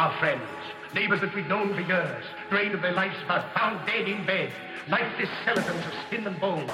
Our friends, neighbors that we've known for years, drained of their lives, found dead in bed, lifeless skeletons of skin and bone.